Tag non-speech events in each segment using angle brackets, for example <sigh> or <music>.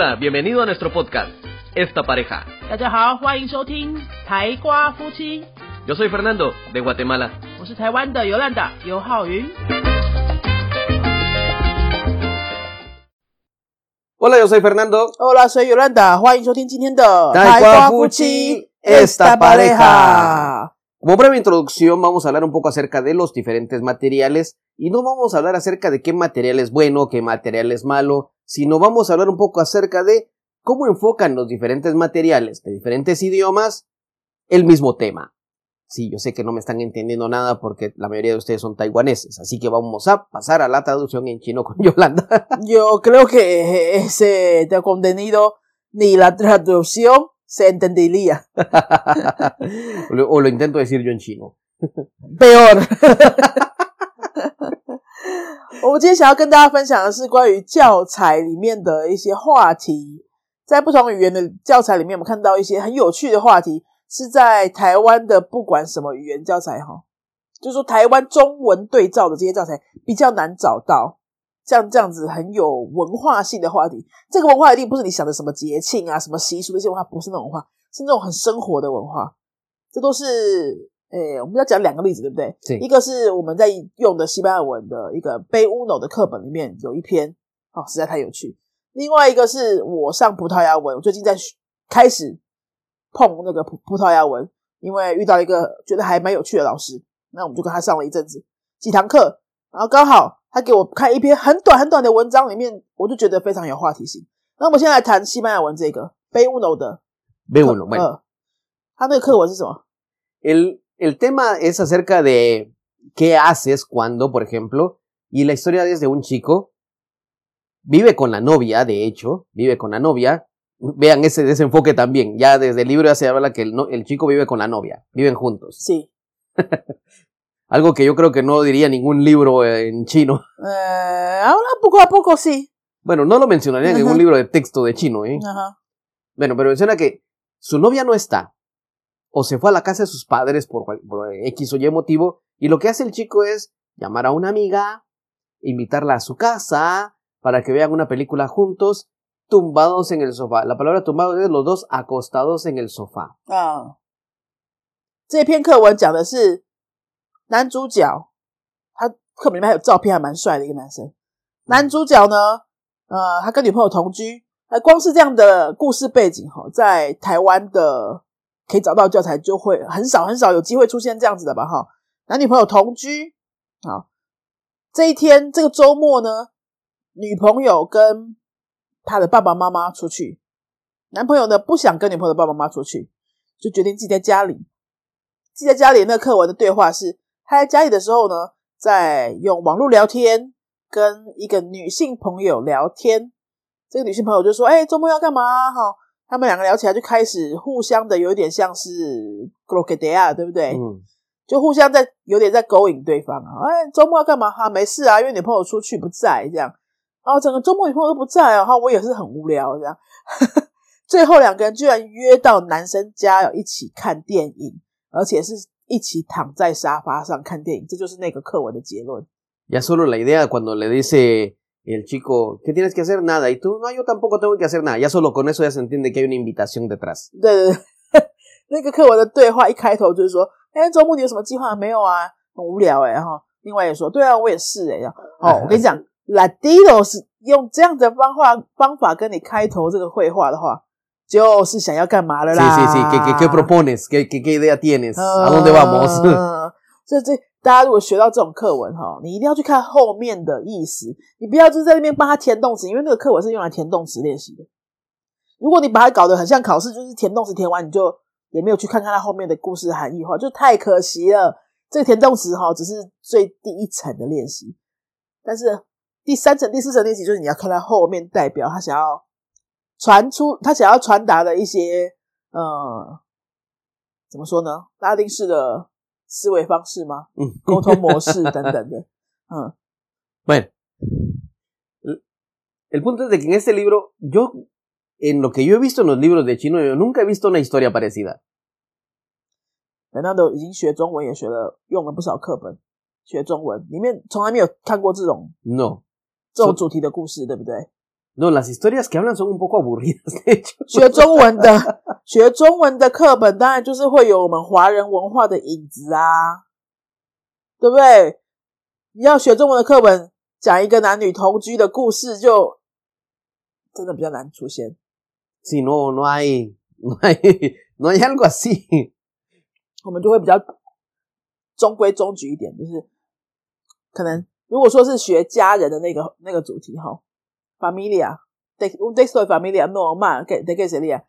Hola, bienvenido a nuestro podcast, Esta Pareja. Yo soy Fernando, de Guatemala. Hola, yo soy Fernando. Hola, soy Yolanda. Esta Pareja. Como breve introducción, vamos a hablar un poco acerca de los diferentes materiales y no vamos a hablar acerca de qué material es bueno, qué material es malo, sino vamos a hablar un poco acerca de cómo enfocan los diferentes materiales de diferentes idiomas el mismo tema. Sí, yo sé que no me están entendiendo nada porque la mayoría de ustedes son taiwaneses, así que vamos a pasar a la traducción en chino con <laughs> Yolanda. Yo creo que eh, ese contenido ni la traducción se entendería. <laughs> o, o lo intento decir yo en chino. Peor. <laughs> <laughs> 我们今天想要跟大家分享的是关于教材里面的一些话题，在不同语言的教材里面，我们看到一些很有趣的话题。是在台湾的，不管什么语言教材，哈，就是说台湾中文对照的这些教材比较难找到像这样子很有文化性的话题。这个文化一定不是你想的什么节庆啊、什么习俗那些文化，不是那种文化，是那种很生活的文化。这都是。哎，我们要讲两个例子，对不对？对，一个是我们在用的西班牙文的一个贝乌诺的课本里面有一篇，哦，实在太有趣。另外一个是我上葡萄牙文，我最近在开始碰那个葡葡萄牙文，因为遇到一个觉得还蛮有趣的老师，那我们就跟他上了一阵子几堂课，然后刚好他给我看一篇很短很短的文章，里面我就觉得非常有话题性。那我们现在来谈西班牙文这个贝乌诺的贝乌诺，嗯，他那个课文是什么？el。El tema es acerca de qué haces cuando, por ejemplo, y la historia es de un chico, vive con la novia, de hecho, vive con la novia. Vean ese desenfoque también, ya desde el libro ya se habla que el, chico vive con la novia, viven juntos. Sí. <laughs> Algo que yo creo que no diría ningún libro en chino. Eh, ahora poco a poco sí. Bueno, no lo mencionaría en ningún libro de texto de chino, ¿eh? Ajá. Bueno, pero menciona que su novia no está, o se fue a la casa de sus padres por, X o Y motivo, y lo que hace el chico es llamar a una amiga, invitarla a su casa, para que vean una película juntos, tumbados en el sofá. La palabra tumbados es los dos acostados en el sofá. Ah. 可以找到教材，就会很少很少有机会出现这样子的吧？哈，男女朋友同居，好，这一天这个周末呢，女朋友跟她的爸爸妈妈出去，男朋友呢不想跟女朋友的爸爸妈妈出去，就决定自己在家里。记在家里那课文的对话是，他在家里的时候呢，在用网络聊天跟一个女性朋友聊天，这个女性朋友就说：“哎，周末要干嘛？”哈。他们两个聊起来就开始互相的有点像是 g r o k a d e a 对不对？嗯，就互相在有点在勾引对方啊。哎，周末要干嘛哈？没事啊，因为女朋友出去不在这样。然后整个周末女朋友都不在啊，我也是很无聊这样。<laughs> 最后两个人居然约到男生家要一起看电影，而且是一起躺在沙发上看电影。这就是那个课文的结论。el chico, ¿qué tienes que hacer? Nada. Y tú, no, yo tampoco tengo que hacer nada. Ya solo con eso ya se entiende que hay una invitación detrás. <laughs> <laughs> sí, ¿Qué, propones? ¿Qué, idea tienes? ¿A dónde vamos? <laughs> 大家如果学到这种课文哈，你一定要去看后面的意思，你不要就是在那边帮他填动词，因为那个课文是用来填动词练习的。如果你把它搞得很像考试，就是填动词填完你就也没有去看看它后面的故事含义，话就太可惜了。这填动词哈，只是最第一层的练习，但是第三层、第四层练习就是你要看他后面代表他想要传出他想要传达的一些，呃，怎么说呢？拉丁式的。思维方式吗？嗯，沟通模式等等的，嗯。Buen, el punto es de que en este libro, yo en lo que yo he visto en los libros de chino, yo nunca he visto una historia parecida。难道都已经学中文也学了，用了不少课本学中文，里面从来没有看过这种 no 这种主题的故事，对不对？学中文的 <laughs> 学中文的课本，当然就是会有我们华人文化的影子啊，对不对？你要学中文的课本讲一个男女同居的故事，就真的比较难出现。Si no, no hay, no hay, <laughs> no hay algo así。我们就会比较中规中矩一点，就是可能如果说是学家人的那个那个主题哈。familia, un texto de familia No, más, ¿de qué sería?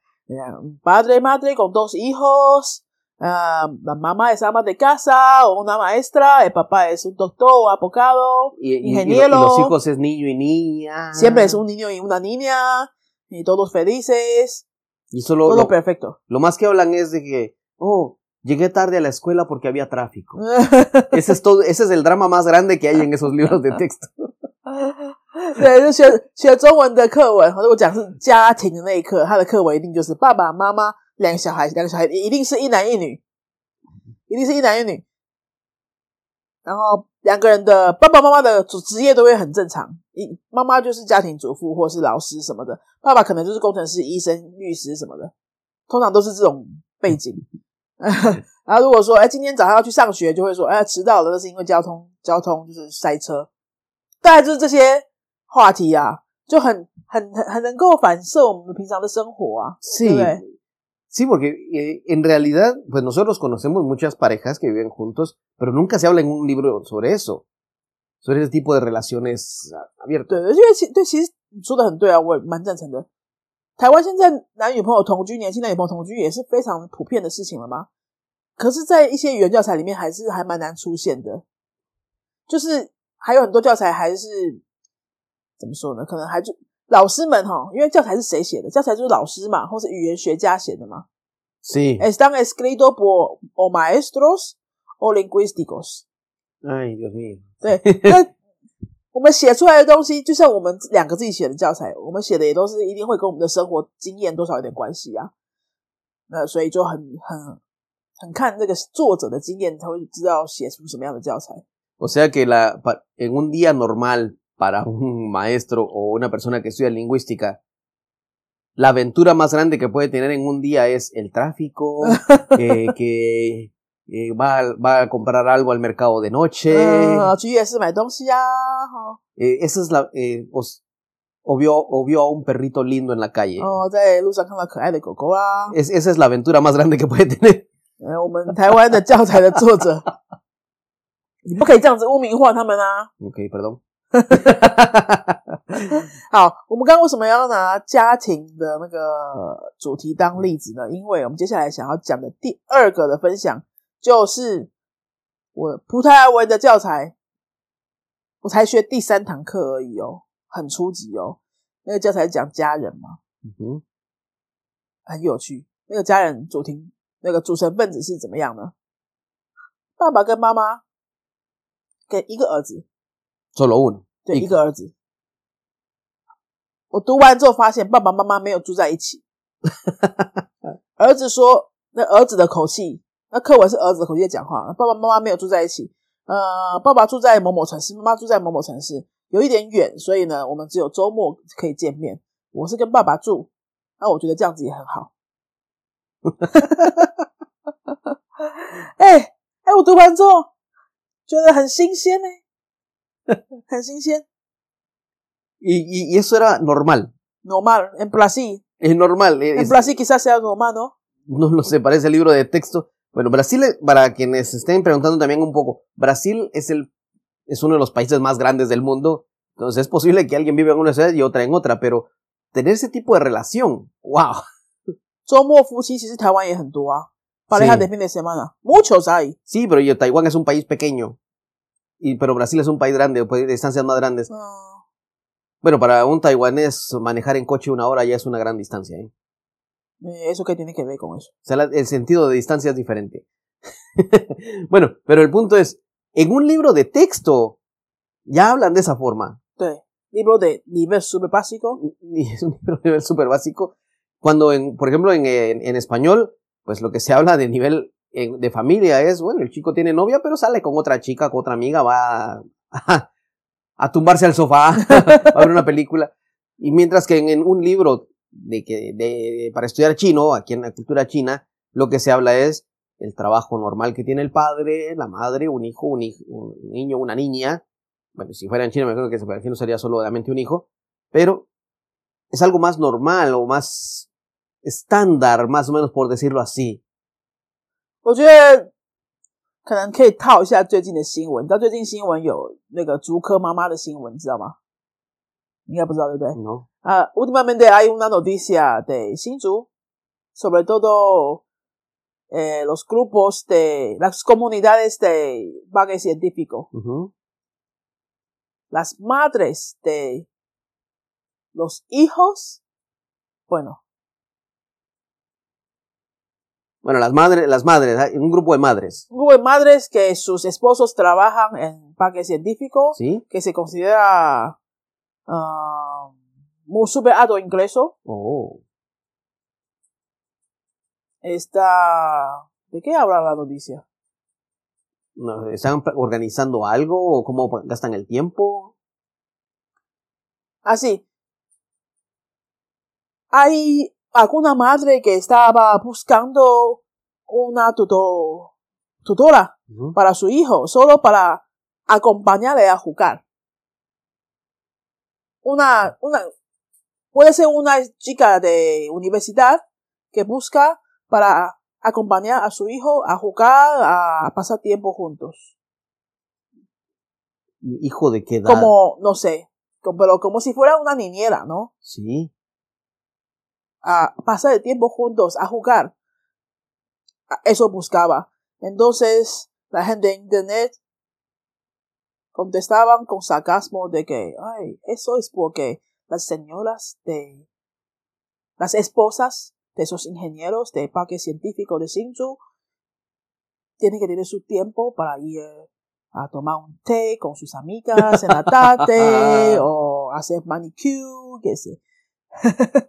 Padre, madre con dos hijos, ah, la mamá es ama de casa o una maestra, el papá es un doctor, abogado, y, ingeniero. Y, los hijos es niño y niña. Siempre es un niño y una niña, y todos felices. Y solo, todo lo, perfecto. Lo más que hablan es de que, oh, llegué tarde a la escuela porque había tráfico. <laughs> ese, es todo, ese es el drama más grande que hay en esos libros de texto. <laughs> <laughs> 对，就学学中文的课文，或者我讲是家庭的那一刻，他的课文一定就是爸爸妈妈两个小孩，两个小孩一定是一男一女，一定是一男一女。然后两个人的爸爸妈妈的职职业都会很正常，一妈妈就是家庭主妇或是老师什么的，爸爸可能就是工程师、医生、律师什么的，通常都是这种背景。<laughs> 然后如果说哎，今天早上要去上学，就会说哎，迟到了，那是因为交通交通就是塞车，大概就是这些。话题啊，就很很很很能够反射我们平常的生活啊。是，是，因为，en realidad，pues，nosotros conocemos muchas parejas que viven juntos，pero nunca se habla en un libro sobre eso，sobre ese tipo de relaciones abiertas。你说的很对啊，我蛮赞成的。台湾现在男女朋友同居，年轻男女朋友同居也是非常普遍的事情了吗？可是，在一些原教材里面，还是还蛮难出现的，就是还有很多教材还是。怎么说呢？可能还就老师们哈，因为教材是谁写的？教材就是老师嘛，或是语言学家写的嘛？是。es cuando los maestros o lingüísticos. I m e a 对，那我们写出来的东西，就像我们两个自己写的教材，我们写的也都是一定会跟我们的生活经验多少有点关系啊。那所以就很很很看这个作者的经验，才会知道写出什么样的教材。o sea que la en un día normal para un maestro o una persona que estudia lingüística, la aventura más grande que puede tener en un día es el tráfico, <laughs> que eh, va, a, comprar algo al mercado de noche. Ah, eh, esa es la... Eh, o vio, a un perrito lindo en la calle. Ah, esa es la aventura más grande que puede tener. ok, perdón. <laughs> 好，我们刚刚为什么要拿家庭的那个主题当例子呢？因为我们接下来想要讲的第二个的分享，就是我葡萄牙文的教材。我才学第三堂课而已哦，很初级哦。那个教材讲家人嘛，嗯哼，很有趣。那个家人主题，那个组成分子是怎么样呢？爸爸跟妈妈跟一个儿子。做罗文，对一个儿子。我读完之后发现爸爸妈妈没有住在一起。儿子说：“那儿子的口气，那课文是儿子的口气在讲话。爸爸妈妈没有住在一起，呃，爸爸住在某某城市，妈妈住在某某城市，有一点远，所以呢，我们只有周末可以见面。我是跟爸爸住，那我觉得这样子也很好。<laughs> ”哎哎，我读完之后觉得很新鲜呢。<laughs> sí, Y, y, eso era normal. Normal, en Brasil. Es normal. en Brasil quizás sea normal, ¿no? No lo sé, parece el libro de texto. Bueno, Brasil, para quienes estén preguntando también un poco, Brasil es, el, es uno de los países más grandes del mundo. Entonces es posible que alguien viva en una ciudad y otra en otra, pero tener ese tipo de relación, wow. Somos Taiwán y Parejas de fin de semana. Muchos hay. Sí, pero yo, Taiwán es un país pequeño pero Brasil es un país grande, puede distancias más grandes. Bueno, para un taiwanés manejar en coche una hora ya es una gran distancia. ¿eh? Eh, ¿Eso qué tiene que ver con eso? O sea, el sentido de distancia es diferente. <laughs> bueno, pero el punto es, en un libro de texto ya hablan de esa forma. libro de nivel súper básico. Es un libro de nivel súper básico. Cuando, por ejemplo, en español, pues lo que se habla de nivel de familia es, bueno, el chico tiene novia, pero sale con otra chica, con otra amiga, va a, <laughs> tumbarse al sofá, <laughs> a ver una película. Y mientras que en, un libro de que, de, para estudiar chino, aquí en la cultura china, lo que se habla es el trabajo normal que tiene el padre, la madre, un hijo, un, niño, una niña. Bueno, si fuera en China, me acuerdo que en no sería solamente un hijo, pero es algo más normal o más estándar, más o menos por decirlo así. 我觉得可能可以套一下最近的新闻，你知道最近新闻有那个竹科妈妈的新闻，你知道吗？应该不知道对不对？No. Ah, últimamente hay una noticia de Shinju, sobre todo eh, los grupos de las comunidades de bagues científico. Las madres de los hijos, bueno, bueno, las madres, las madres, un grupo de madres. Un grupo de madres que sus esposos trabajan en parques científicos, ¿Sí? que se considera un ah, muy super ingreso. Oh. Está... ¿De qué habla la noticia? ¿Están organizando algo o cómo gastan el tiempo? Así. Ah, hay alguna madre que estaba buscando una tutora para su hijo, solo para acompañarle a jugar. Una, una, puede ser una chica de universidad que busca para acompañar a su hijo a jugar, a pasar tiempo juntos. ¿Hijo de qué edad? Como, no sé, pero como si fuera una niñera, ¿no? Sí a pasar el tiempo juntos, a jugar. Eso buscaba. Entonces, la gente de internet contestaban con sarcasmo de que, ay, eso es porque las señoras de, las esposas de esos ingenieros de parque científico de Sinju tienen que tener su tiempo para ir a tomar un té con sus amigas en la tarde <laughs> o hacer manicure, qué sé. <laughs>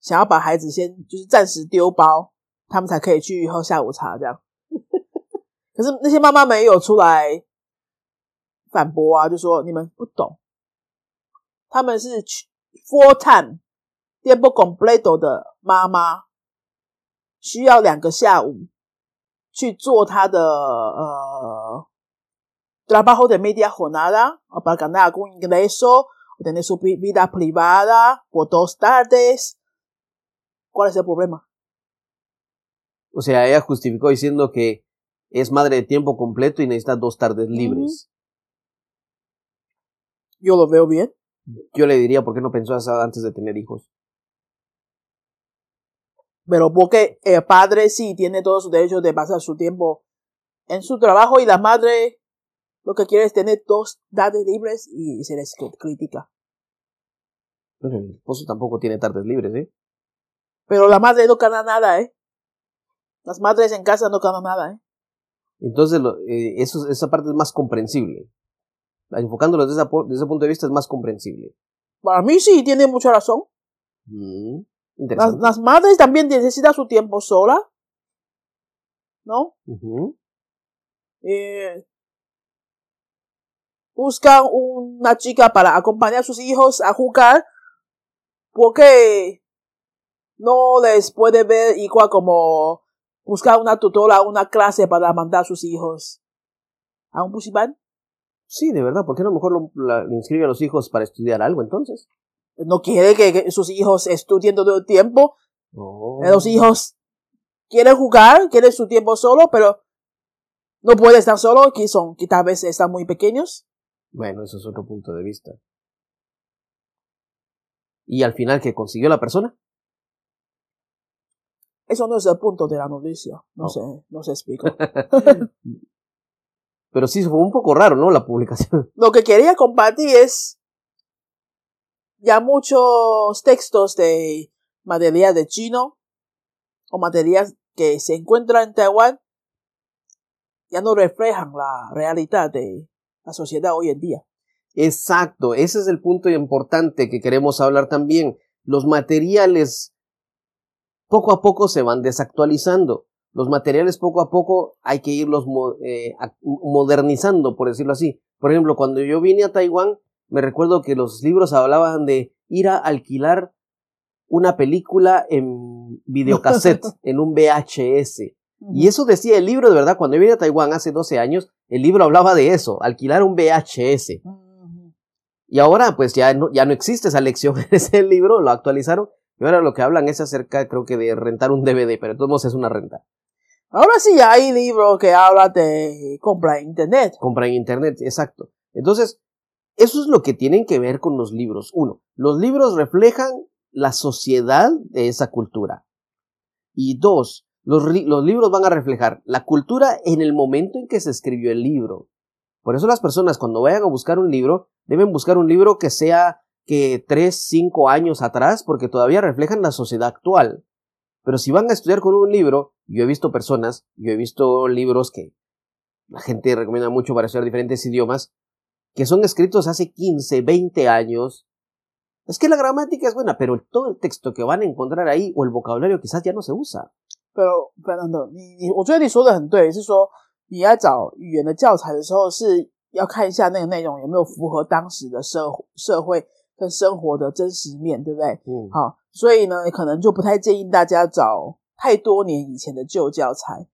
想要把孩子先就是暂时丢包，他们才可以去喝下午茶这样。<laughs> 可是那些妈妈没有出来反驳啊，就说你们不懂，他们是去 full time 电波 e m p o completo 的妈妈，需要两个下午去做他的呃，拉巴后的媒体活动啊，把加拿大公民介绍，有他们说私 vida privada por dos tardes。¿Cuál es el problema? O sea, ella justificó diciendo que es madre de tiempo completo y necesita dos tardes libres. Yo lo veo bien. Yo le diría, ¿por qué no pensó antes de tener hijos? Pero porque el padre sí tiene todos sus derechos de pasar su tiempo en su trabajo y la madre lo que quiere es tener dos tardes libres y se les critica. Pero el esposo tampoco tiene tardes libres, ¿eh? Pero la madre no gana nada, ¿eh? Las madres en casa no ganan nada, ¿eh? Entonces, eh, eso, esa parte es más comprensible. Enfocándolo desde, ese punto de vista es más comprensible. Para mí sí, tiene mucha razón. Mm, las, madres también necesitan su tiempo sola. ¿No? Uh eh, buscan una chica para acompañar a sus hijos a jugar porque no les puede ver igual como buscar una tutora una clase para mandar a sus hijos a un musulmán. Sí, de verdad, porque a lo mejor le inscribe a los hijos para estudiar algo entonces? No quiere que, sus hijos estudien todo el tiempo. No. Oh. Los hijos quieren jugar, quieren su tiempo solo, pero no pueden estar solo, que son, que tal vez están muy pequeños. Bueno, eso es otro punto de vista. ¿Y al final qué consiguió la persona? Eso no es el punto de la noticia. No, sé, no se explica. <laughs> Pero sí, fue un poco raro, ¿no? La publicación. <laughs> Lo que quería compartir es ya muchos textos de materia de chino o materiales que se encuentran en Taiwán ya no reflejan la realidad de la sociedad hoy en día. Exacto, ese es el punto importante que queremos hablar también. Los materiales poco a poco se van desactualizando. Los materiales poco a poco hay que irlos eh, modernizando, por decirlo así. Por ejemplo, cuando yo vine a Taiwán, me recuerdo que los libros hablaban de ir a alquilar una película en videocassette, <laughs> en un VHS. Y eso decía el libro, de verdad, cuando yo vine a Taiwán hace 12 años, el libro hablaba de eso, alquilar un VHS. Y ahora pues ya no, ya no existe esa lección en <laughs> ese libro, lo actualizaron, y ahora lo que hablan es acerca, creo que, de rentar un DVD, pero de todos modos es una renta. Ahora sí hay libros que habla de compra en internet. Compra en internet, exacto. Entonces, eso es lo que tienen que ver con los libros. Uno, los libros reflejan la sociedad de esa cultura. Y dos, los, los libros van a reflejar la cultura en el momento en que se escribió el libro. Por eso las personas cuando vayan a buscar un libro, deben buscar un libro que sea que 3, 5 años atrás, porque todavía reflejan la sociedad actual. Pero si van a estudiar con un libro, yo he visto personas, yo he visto libros que la gente recomienda mucho para estudiar diferentes idiomas, que son escritos hace 15, 20 años. Es que la gramática es buena, pero todo el texto que van a encontrar ahí o el vocabulario quizás ya no se usa. Pero, Fernando, 你你我觉得你说的很对，是说你要找语言的教材的时候，是要看一下那个内容有没有符合当时的社社会跟生活的真实面对不对？好，所以呢，可能就不太建议大家找太多年以前的旧教材，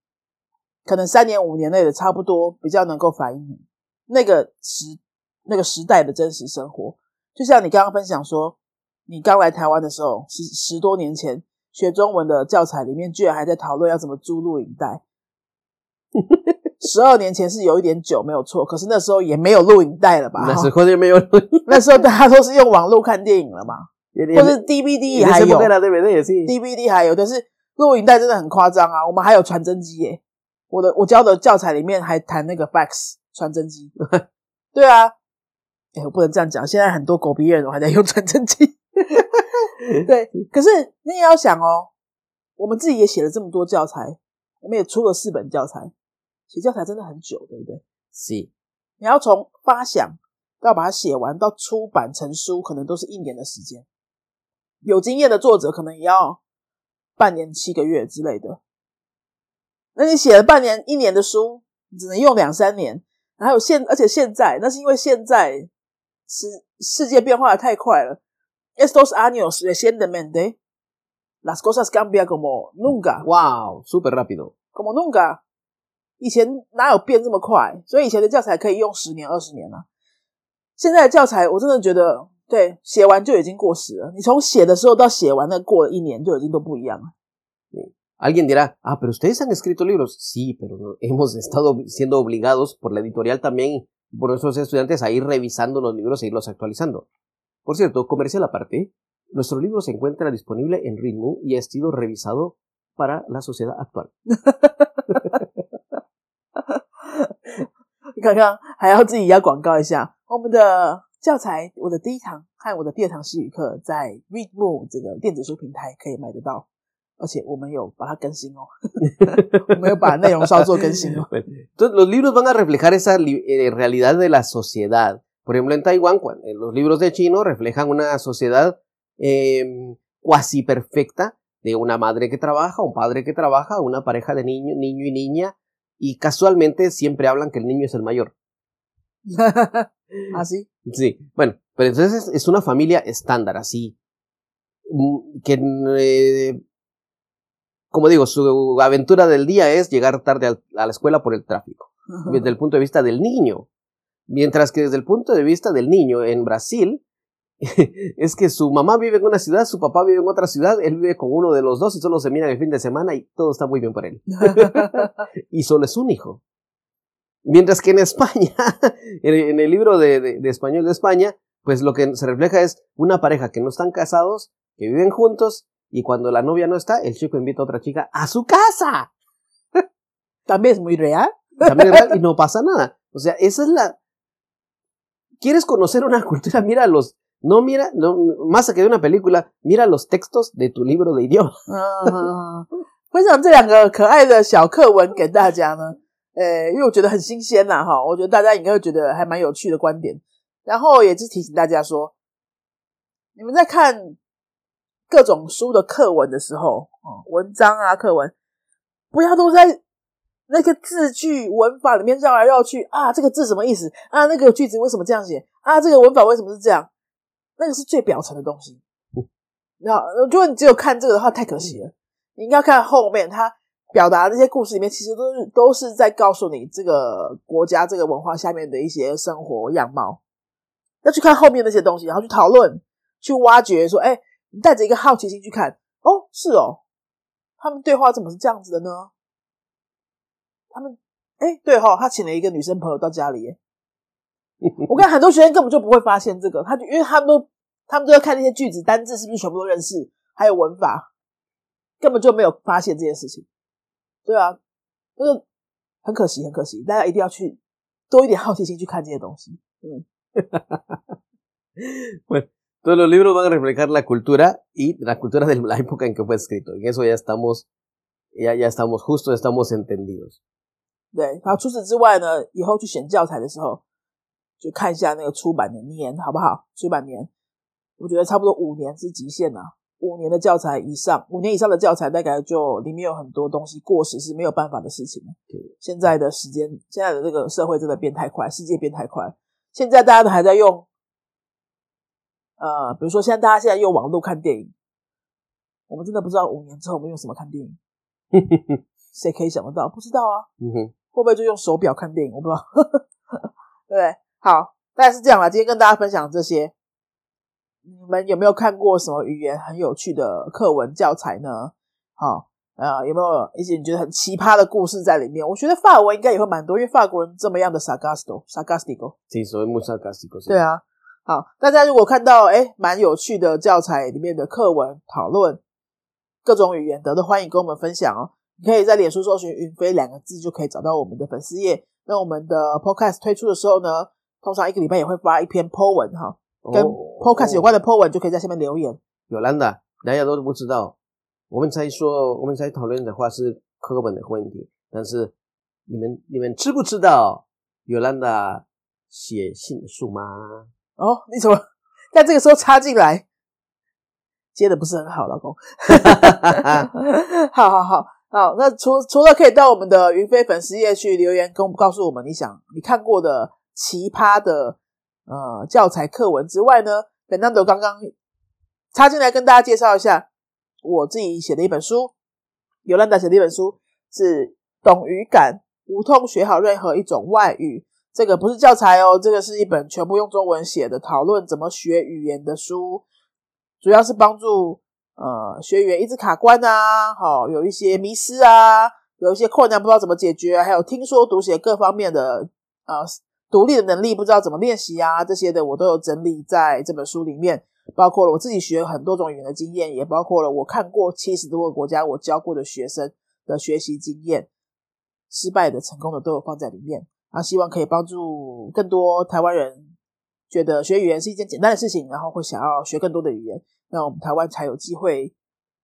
可能三年五年内的差不多比较能够反映那个时那个时代的真实生活。就像你刚刚分享说，你刚来台湾的时候十十多年前学中文的教材里面，居然还在讨论要怎么租录影带。<laughs> 十二年前是有一点久，没有错。可是那时候也没有录影带了吧？那时候也没有。<laughs> 那时候大家都是用网络看电影了嘛？或者 DVD 还有？对对对，也是。DVD 还有，但是录影带真的很夸张啊！我们还有传真机耶！我的我教的教材里面还谈那个 Fax 传真机，<laughs> 对啊。哎，我不能这样讲。现在很多狗逼人我人还在用传真机。<laughs> 对，可是你也要想哦，我们自己也写了这么多教材，我们也出了四本教材。写教材真的很久，对不对？是，你要从发想到把它写完到出版成书，可能都是一年的时间。有经验的作者可能也要半年、七个月之类的。那你写了半年、一年的书，你只能用两三年。还有现，而且现在，那是因为现在是世界变化的太快了。Es t o s años e i e n t e men, n e Las cosas cambian como nunca. Wow, super rápido. Como nunca. alguien dirá, ah, pero ustedes han escrito libros. Sí, pero <laughs> hemos estado siendo obligados por la editorial también, por nuestros estudiantes, a ir revisando los libros e irlos actualizando. Por cierto, comercial aparte, nuestro libro se encuentra disponible en ritmo y ha sido revisado para la sociedad actual. <laughs> <laughs> <laughs> los libros van a reflejar esa eh, realidad de la sociedad. Por ejemplo, en Taiwán, cuando, eh, los libros de chino reflejan una sociedad em, cuasi perfecta de una madre que trabaja, un padre que trabaja, una pareja de niño, niño y niña y casualmente siempre hablan que el niño es el mayor. <laughs> ¿Ah, sí? Sí, bueno, pero entonces es una familia estándar, así, mm, que, eh, como digo, su aventura del día es llegar tarde a la escuela por el tráfico, desde el punto de vista del niño. Mientras que desde el punto de vista del niño en Brasil, <laughs> es que su mamá vive en una ciudad, su papá vive en otra ciudad, él vive con uno de los dos y solo se mira el fin de semana y todo está muy bien para él. <laughs> y solo es un hijo. Mientras que en España, <laughs> en el libro de, de, español de España, pues lo que se refleja es una pareja que no están casados, que viven juntos y cuando la novia no está, el chico invita a otra chica a su casa. También es muy real. También es real y no pasa nada. O sea, esa es la, ¿Quieres conocer una cultura? Mira los, No, mira, no más que de una película. Mira los textos de tu libro de i d i o m a 分 <laughs> 享这两个可爱的小课文给大家呢。诶，因为我觉得很新鲜呐，哈，我觉得大家应该会觉得还蛮有趣的观点。然后也是提醒大家说，你们在看各种书的课文的时候，文章啊，课文，不要都在那个字句、文法里面绕来绕去啊。这个字什么意思啊？那个句子为什么这样写啊？这个文法为什么是这样？那个是最表层的东西，那如果你只有看这个的话，太可惜了。你应该看后面，他表达那些故事里面，其实都是都是在告诉你这个国家、这个文化下面的一些生活样貌。要去看后面那些东西，然后去讨论、去挖掘。说，哎，你带着一个好奇心去看。哦，是哦，他们对话怎么是这样子的呢？他们，哎，对哈，他请了一个女生朋友到家里。<laughs> 我跟很多学生根本就不会发现这个，他就因为他们都。他们都要看那些句子、单字是不是全部都认识，还有文法，根本就没有发现这件事情，对啊，那个很可惜，很可惜，大家一定要去多一点好奇心去看这些东西。嗯，对了，libro para replicar la cultura y la cultura de la época en que fue escrito. En eso ya estamos, ya ya estamos justo, estamos entendidos. 哈哈，除此之外呢，以后去选教材的时候，就看一下那个出版的年，好不好？出版年。我觉得差不多五年是极限了。五年的教材以上，五年以上的教材大概就里面有很多东西过时是没有办法的事情。现在的时间，现在的这个社会真的变太快，世界变太快。现在大家都还在用，呃，比如说现在大家现在用网络看电影，我们真的不知道五年之后我们用什么看电影。<laughs> 谁可以想得到？不知道啊。嗯会不会就用手表看电影？我不知道。<laughs> 对，好，大概是这样吧。今天跟大家分享这些。你们有没有看过什么语言很有趣的课文教材呢？好，呃，有没有一些你觉得很奇葩的故事在里面？我觉得法文应该也会蛮多，因为法国人这么样的 s a g a s t i o s a g a s t i c o 挺所木 s a g a s t i c o 对啊，好，大家如果看到诶蛮有趣的教材里面的课文讨论，各种语言，都欢迎跟我们分享哦。你可以在脸书搜寻“云飞”两个字，就可以找到我们的粉丝页。那我们的 podcast 推出的时候呢，通常一个礼拜也会发一篇 po 文哈。跟 podcast 有关的 po 文就可以在下面留言。有兰的，大家都不知道。我们才说，我们才讨论的话是课本的问题。但是你们，你们知不知道有兰的写信数吗？哦，你怎么在这个时候插进来，接的不是很好，老公。<laughs> 好好好好，那除除了可以到我们的云飞粉丝页去留言，跟我们告诉我们你想你看过的奇葩的。呃，教材课文之外呢，本 a 德刚刚插进来跟大家介绍一下我自己写的一本书，尤兰达写的一本书是《懂语感，无痛学好任何一种外语》。这个不是教材哦，这个是一本全部用中文写的讨论怎么学语言的书，主要是帮助呃学员一直卡关啊，好有一些迷失啊，有一些困难不知道怎么解决，还有听说读写各方面的呃。独立的能力不知道怎么练习啊，这些的我都有整理在这本书里面，包括了我自己学很多种语言的经验，也包括了我看过七十多个国家我教过的学生的学习经验，失败的、成功的都有放在里面。啊，希望可以帮助更多台湾人觉得学语言是一件简单的事情，然后会想要学更多的语言，那我们台湾才有机会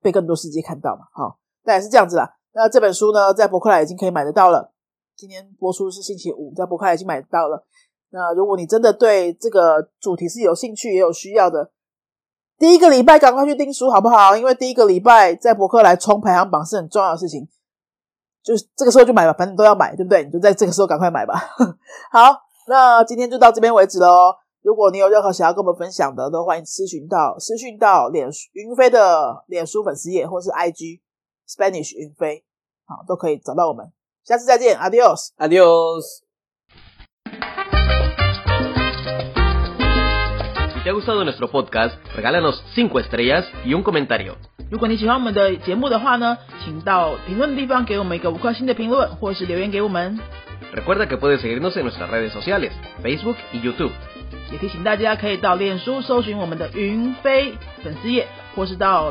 被更多世界看到嘛。好，大概是这样子啦。那这本书呢，在博客来已经可以买得到了。今天播出是星期五，在博客已经买到了。那如果你真的对这个主题是有兴趣也有需要的，第一个礼拜赶快去订书好不好？因为第一个礼拜在博客来冲排行榜是很重要的事情，就是这个时候就买吧，反正都要买，对不对？你就在这个时候赶快买吧。<laughs> 好，那今天就到这边为止喽。如果你有任何想要跟我们分享的，都欢迎私讯到私讯到脸书云飞的脸书粉丝页，或是 IG Spanish 云飞，好，都可以找到我们。adiós. 下次再见，Adios，Adios。Si te ha gustado nuestro podcast, regálanos 5 estrellas y un comentario. 如果你喜欢我们的节目的话呢，请到评论的地方给我们一个五颗星的评论，或是留言给我们。Recuerda que puedes seguirnos en nuestras redes sociales, Facebook y YouTube. 也提醒大家可以到脸书搜寻我们的云飞粉丝页，或是到